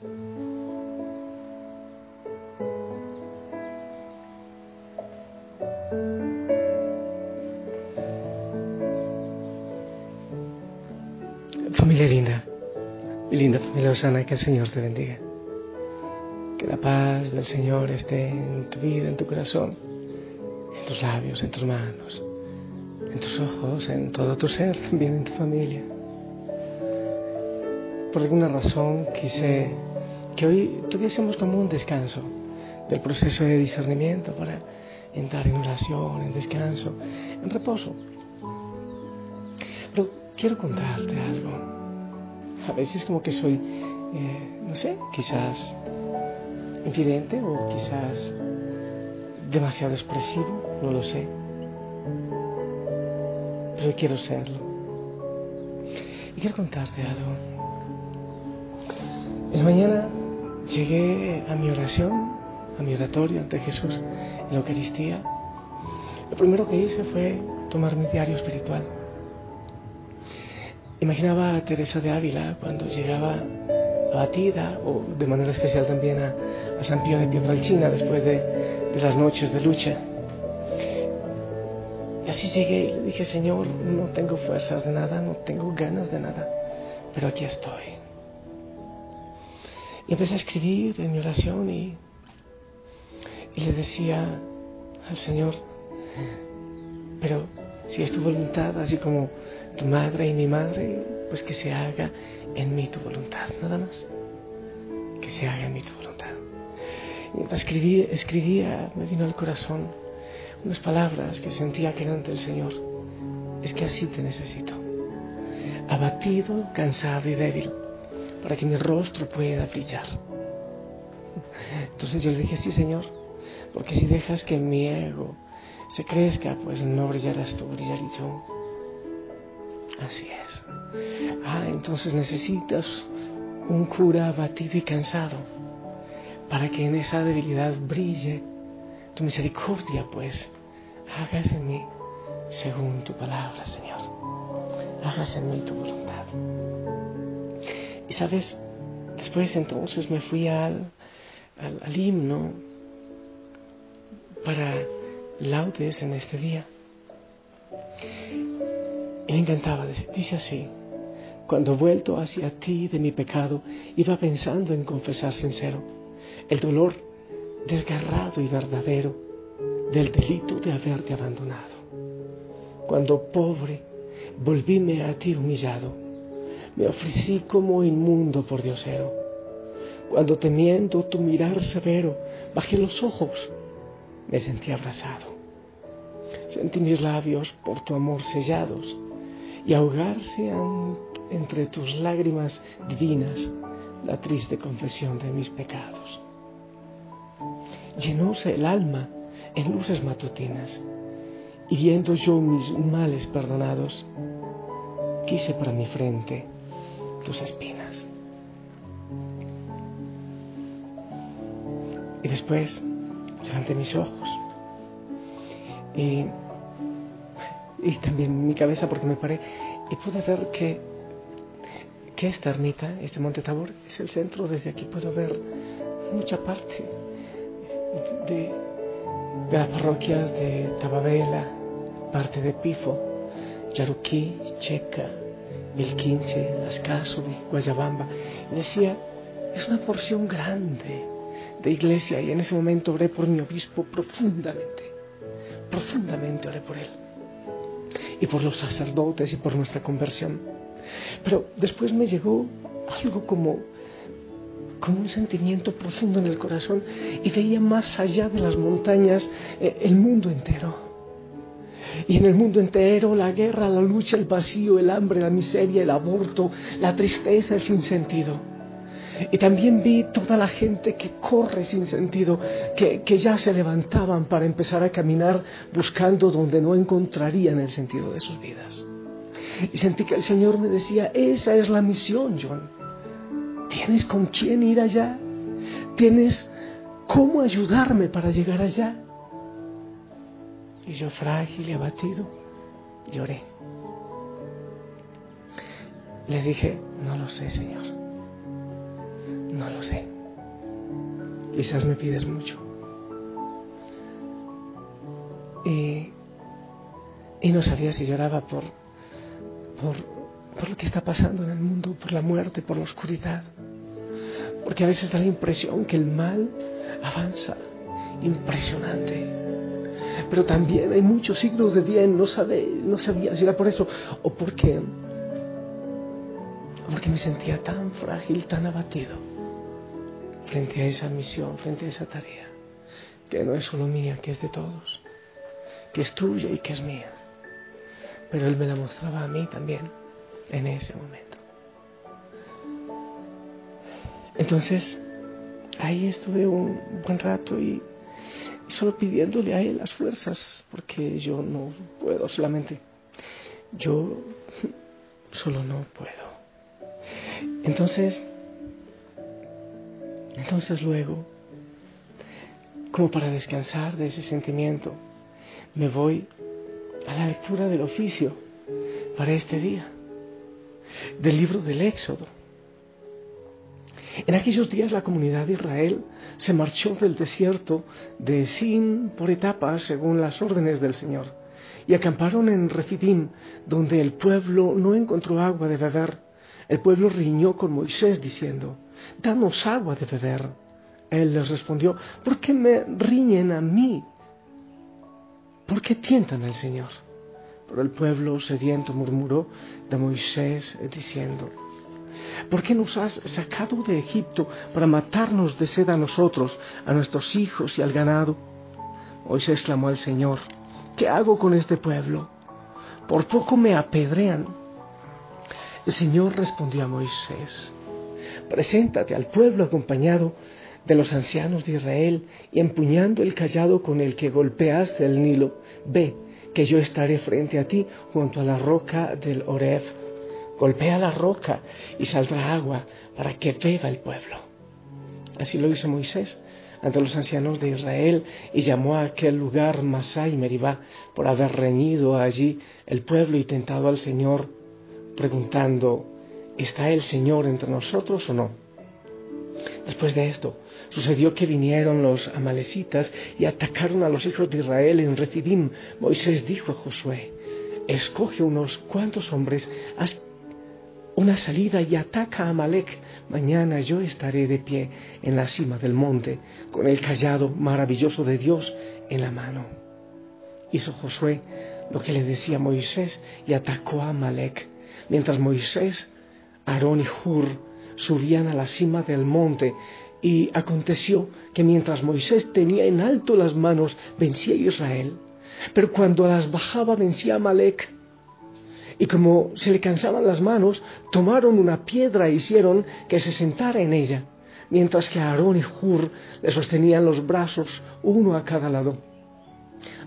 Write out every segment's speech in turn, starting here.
Familia linda, linda familia Osana, que el Señor te bendiga. Que la paz del Señor esté en tu vida, en tu corazón, en tus labios, en tus manos, en tus ojos, en todo tu ser, también en tu familia. Por alguna razón quise que hoy tuviésemos como un descanso del proceso de discernimiento para entrar en oración, en descanso, en reposo. Pero quiero contarte algo. A veces como que soy, eh, no sé, quizás infidente o quizás demasiado expresivo, no lo sé. Pero quiero serlo. Y quiero contarte algo. En la mañana llegué a mi oración, a mi oratorio ante Jesús en la Eucaristía. Lo primero que hice fue tomar mi diario espiritual. Imaginaba a Teresa de Ávila cuando llegaba abatida, o de manera especial también a, a San Pío de Pietralcina después de, de las noches de lucha. Y así llegué y le dije, Señor, no tengo fuerzas de nada, no tengo ganas de nada, pero aquí estoy. Y empecé a escribir en mi oración y, y le decía al Señor, pero si es tu voluntad, así como tu madre y mi madre, pues que se haga en mí tu voluntad, nada más. Que se haga en mí tu voluntad. Y mientras escribía, escribía, me vino al corazón unas palabras que sentía que eran del Señor. Es que así te necesito. Abatido, cansado y débil, para que mi rostro pueda brillar. Entonces yo le dije, sí, Señor, porque si dejas que mi ego se crezca, pues no brillarás tú, brillaré yo. Así es. Ah, entonces necesitas un cura abatido y cansado para que en esa debilidad brille tu misericordia, pues. Hagas en mí según tu palabra, Señor. Hagas en mí tu voluntad. Sabes, después entonces me fui al, al, himno para laudes en este día. Y me encantaba, dice así, cuando vuelto hacia ti de mi pecado, iba pensando en confesar sincero el dolor desgarrado y verdadero del delito de haberte abandonado. Cuando pobre, volvíme a ti humillado, me ofrecí como inmundo por diosero. Cuando temiendo tu mirar severo, bajé los ojos, me sentí abrazado. Sentí mis labios por tu amor sellados y ahogarse entre tus lágrimas divinas la triste confesión de mis pecados. Llenóse el alma en luces matutinas y viendo yo mis males perdonados, quise para mi frente espinas. Y después levanté mis ojos y, y también mi cabeza porque me paré y pude ver que, que esta ermita, este monte Tabor, es el centro. Desde aquí puedo ver mucha parte de, de las parroquias de Tababela, parte de Pifo, Yaruquí, Checa, el 15, Ascasubi, Guayabamba. Y decía, es una porción grande de iglesia y en ese momento oré por mi obispo profundamente, profundamente oré por él y por los sacerdotes y por nuestra conversión. Pero después me llegó algo como, como un sentimiento profundo en el corazón y veía más allá de las montañas eh, el mundo entero. Y en el mundo entero la guerra, la lucha, el vacío, el hambre, la miseria, el aborto, la tristeza, el sinsentido. Y también vi toda la gente que corre sin sentido, que, que, ya se levantaban para empezar a caminar buscando donde no encontrarían el sentido de sus vidas. Y sentí que el Señor me decía, esa es la misión, John. ¿Tienes con quién ir allá? ¿Tienes cómo ayudarme para llegar allá? Y yo frágil y abatido, lloré. Le dije, no lo sé, Señor No lo sé. Quizás me pides mucho. Y, y no sabía si lloraba por, por, por lo que está pasando en el mundo, por la muerte, por la oscuridad. Porque a veces da la impresión que el mal avanza impresionante. Pero también hay muchos signos de bien, no, sabe, no sabía si era por eso o porque, porque me sentía tan frágil, tan abatido frente a esa misión, frente a esa tarea, que no es solo mía, que es de todos, que es tuya y que es mía. Pero Él me la mostraba a mí también en ese momento. Entonces, ahí estuve un buen rato y solo pidiéndole a Él las fuerzas, porque yo no puedo solamente. Yo solo no puedo. Entonces, entonces luego, como para descansar de ese sentimiento, me voy a la lectura del oficio para este día, del libro del Éxodo. En aquellos días la comunidad de Israel se marchó del desierto de Sin por etapas según las órdenes del Señor y acamparon en Refidim, donde el pueblo no encontró agua de beber. El pueblo riñó con Moisés diciendo, Danos agua de beber. Él les respondió, ¿por qué me riñen a mí? ¿Por qué tientan al Señor? Pero el pueblo sediento murmuró de Moisés diciendo, ¿Por qué nos has sacado de Egipto para matarnos de sed a nosotros, a nuestros hijos y al ganado? Moisés clamó al Señor, ¿qué hago con este pueblo? Por poco me apedrean. El Señor respondió a Moisés, preséntate al pueblo acompañado de los ancianos de Israel y empuñando el callado con el que golpeaste el Nilo, ve que yo estaré frente a ti junto a la roca del Oreb golpea la roca y saldrá agua para que beba el pueblo. Así lo hizo Moisés ante los ancianos de Israel y llamó a aquel lugar Masá y Meribá por haber reñido allí el pueblo y tentado al Señor, preguntando, ¿está el Señor entre nosotros o no? Después de esto, sucedió que vinieron los amalecitas y atacaron a los hijos de Israel en Refidim. Moisés dijo a Josué, escoge unos cuantos hombres, una salida y ataca a Amalek. Mañana yo estaré de pie en la cima del monte con el callado maravilloso de Dios en la mano. Hizo Josué lo que le decía Moisés y atacó a Amalek. Mientras Moisés, Aarón y Hur subían a la cima del monte y aconteció que mientras Moisés tenía en alto las manos vencía a Israel, pero cuando las bajaba vencía a Amalek y como se le cansaban las manos, tomaron una piedra e hicieron que se sentara en ella, mientras que Aarón y Hur le sostenían los brazos, uno a cada lado.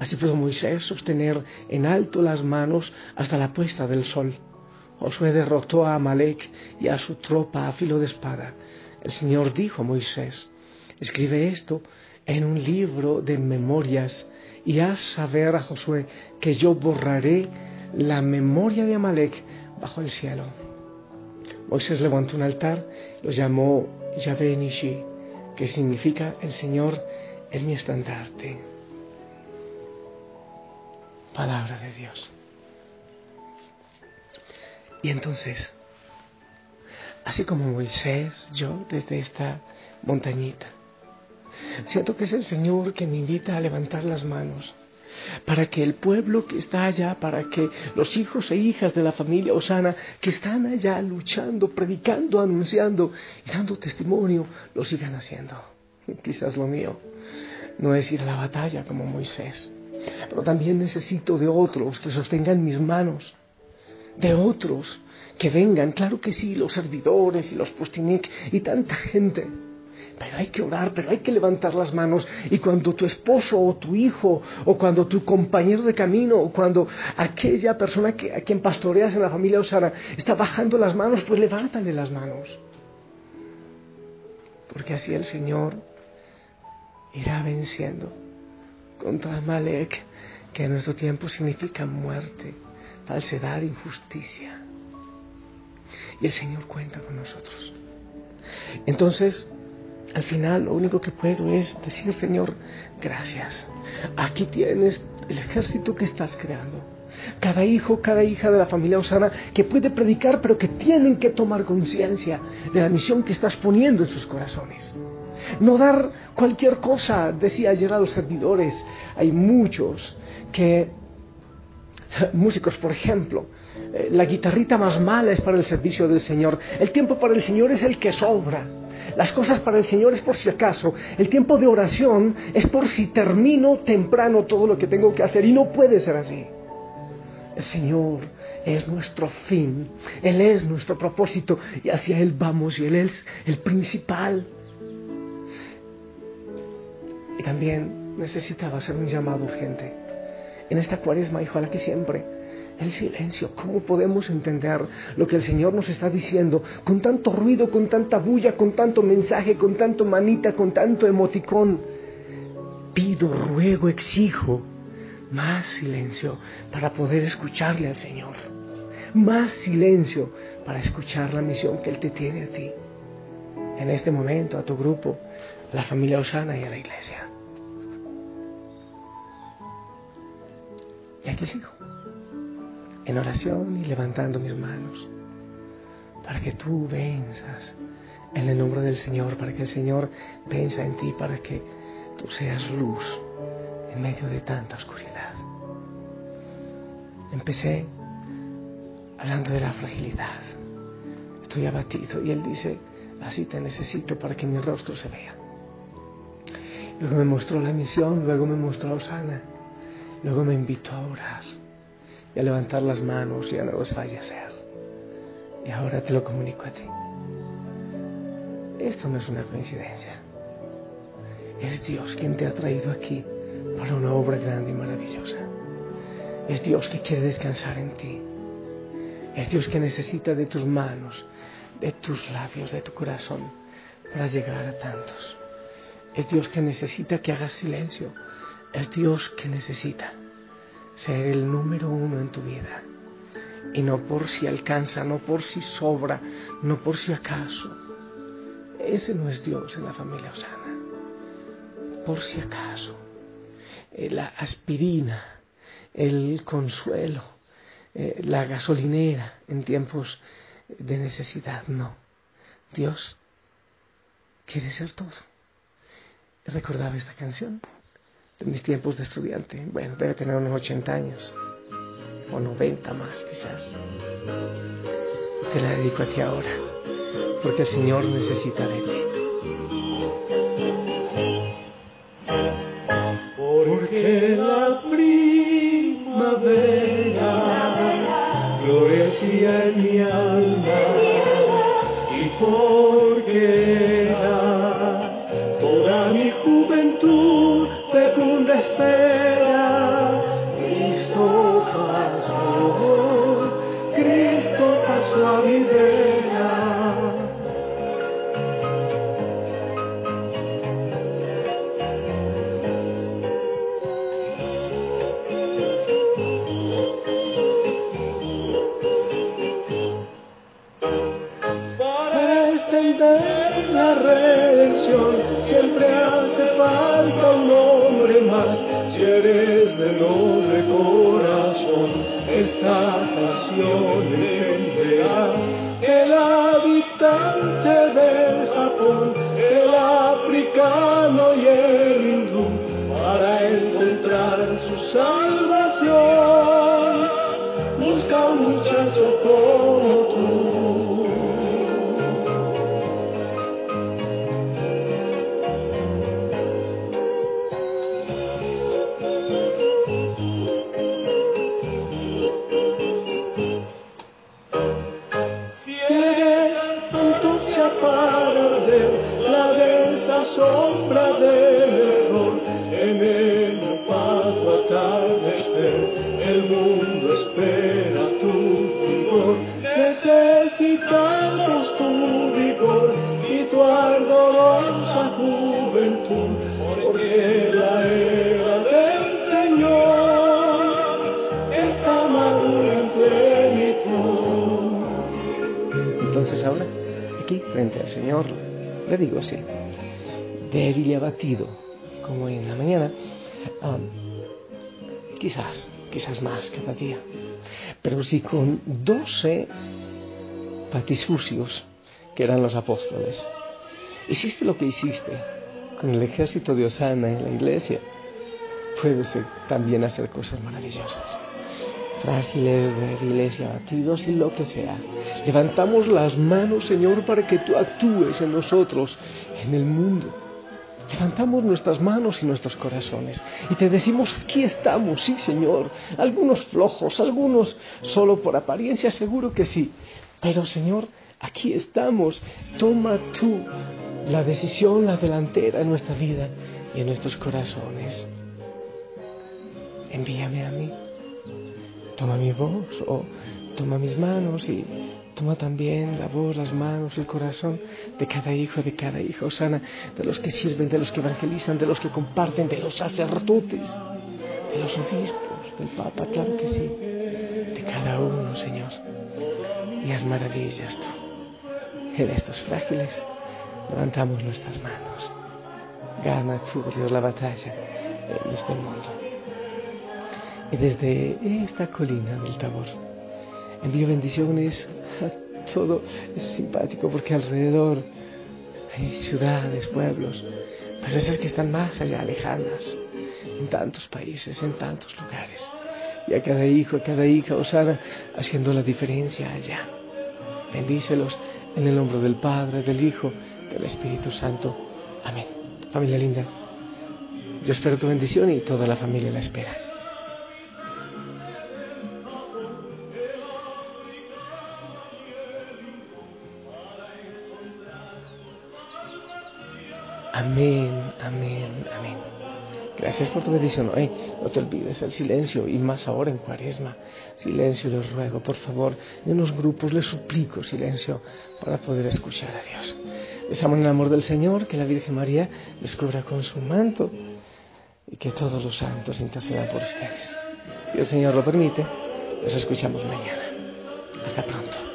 Así pudo Moisés sostener en alto las manos hasta la puesta del sol. Josué derrotó a Amalek y a su tropa a filo de espada. El Señor dijo a Moisés, escribe esto en un libro de memorias y haz saber a Josué que yo borraré la memoria de Amalek bajo el cielo. Moisés levantó un altar, lo llamó Yahvé Nishi, que significa el Señor es mi estandarte. Palabra de Dios. Y entonces, así como Moisés, yo desde esta montañita, siento que es el Señor que me invita a levantar las manos para que el pueblo que está allá, para que los hijos e hijas de la familia Osana que están allá luchando, predicando, anunciando y dando testimonio, lo sigan haciendo. Quizás lo mío no es ir a la batalla como Moisés, pero también necesito de otros que sostengan mis manos, de otros que vengan, claro que sí, los servidores y los postinik y tanta gente pero hay que orar, pero hay que levantar las manos. Y cuando tu esposo o tu hijo, o cuando tu compañero de camino, o cuando aquella persona que, a quien pastoreas en la familia Osana está bajando las manos, pues levántale las manos. Porque así el Señor irá venciendo contra Amalek, que en nuestro tiempo significa muerte, falsedad, injusticia. Y el Señor cuenta con nosotros. Entonces, al final lo único que puedo es decir, Señor, gracias. Aquí tienes el ejército que estás creando. Cada hijo, cada hija de la familia Osana que puede predicar, pero que tienen que tomar conciencia de la misión que estás poniendo en sus corazones. No dar cualquier cosa, decía ayer a los servidores. Hay muchos que, músicos por ejemplo, eh, la guitarrita más mala es para el servicio del Señor. El tiempo para el Señor es el que sobra. Las cosas para el Señor es por si acaso. El tiempo de oración es por si termino temprano todo lo que tengo que hacer. Y no puede ser así. El Señor es nuestro fin. Él es nuestro propósito. Y hacia Él vamos. Y Él es el principal. Y también necesitaba hacer un llamado urgente. En esta cuaresma, hijo, a la que siempre el silencio. ¿Cómo podemos entender lo que el Señor nos está diciendo con tanto ruido, con tanta bulla, con tanto mensaje, con tanto manita, con tanto emoticón? Pido, ruego, exijo más silencio para poder escucharle al Señor. Más silencio para escuchar la misión que Él te tiene a ti. En este momento, a tu grupo, a la familia Osana y a la iglesia. Y aquí sigo en oración y levantando mis manos, para que tú venzas en el nombre del Señor, para que el Señor venza en ti, para que tú seas luz en medio de tanta oscuridad. Empecé hablando de la fragilidad. Estoy abatido y Él dice, así te necesito para que mi rostro se vea. Luego me mostró la misión, luego me mostró a Osana, luego me invitó a orar a levantar las manos y a no desfallecer. Y ahora te lo comunico a ti. Esto no es una coincidencia. Es Dios quien te ha traído aquí para una obra grande y maravillosa. Es Dios que quiere descansar en ti. Es Dios que necesita de tus manos, de tus labios, de tu corazón, para llegar a tantos. Es Dios que necesita que hagas silencio. Es Dios que necesita ser el número uno en tu vida. Y no por si alcanza, no por si sobra, no por si acaso. Ese no es Dios en la familia Osana. Por si acaso. Eh, la aspirina, el consuelo, eh, la gasolinera en tiempos de necesidad. No. Dios quiere ser todo. ¿Recordaba esta canción? De mis tiempos de estudiante. Bueno, debe tener unos 80 años, o 90 más quizás. Te la dedico a ti ahora, porque el Señor necesita de ti. Habitante del Japón, el africano y el hindú, para encontrar su salvación, espera tu vigor. Necesitamos tu vigor y tu ardorosa juventud, porque la era del Señor está madura en plenitud. Entonces ahora aquí frente al Señor, le digo así, débil y abatido, como en la mañana, quizás, quizás más cada día, pero si con doce patisucios que eran los apóstoles, hiciste lo que hiciste con el ejército de Osana en la iglesia, puedes también hacer cosas maravillosas frágiles, débiles y abatidos y lo que sea. Levantamos las manos, Señor, para que tú actúes en nosotros, en el mundo. Levantamos nuestras manos y nuestros corazones y te decimos, aquí estamos, sí Señor, algunos flojos, algunos solo por apariencia, seguro que sí, pero Señor, aquí estamos, toma tú la decisión, la delantera en nuestra vida y en nuestros corazones. Envíame a mí, toma mi voz o toma mis manos y Toma también la voz, las manos, el corazón de cada hijo, de cada hija, sana de los que sirven, de los que evangelizan, de los que comparten, de los sacerdotes, de los obispos, del Papa, claro que sí, de cada uno, Señor. Y haz maravillas tú. En estos frágiles levantamos nuestras manos. Gana tú, Dios, la batalla en este mundo. Y desde esta colina del Tabor, envío bendiciones todo es simpático porque alrededor hay ciudades, pueblos, pero esas que están más allá, lejanas, en tantos países, en tantos lugares. Y a cada hijo, a cada hija, Osana, haciendo la diferencia allá. Bendícelos en el nombre del Padre, del Hijo, del Espíritu Santo. Amén. Familia linda, yo espero tu bendición y toda la familia la espera. Gracias por tu bendición. no te olvides el silencio y más ahora en cuaresma. Silencio, les ruego, por favor. En unos grupos les suplico silencio para poder escuchar a Dios. Les amo en el amor del Señor, que la Virgen María les cubra con su manto y que todos los santos intercedan por ustedes. Si el Señor lo permite, nos escuchamos mañana. Hasta pronto.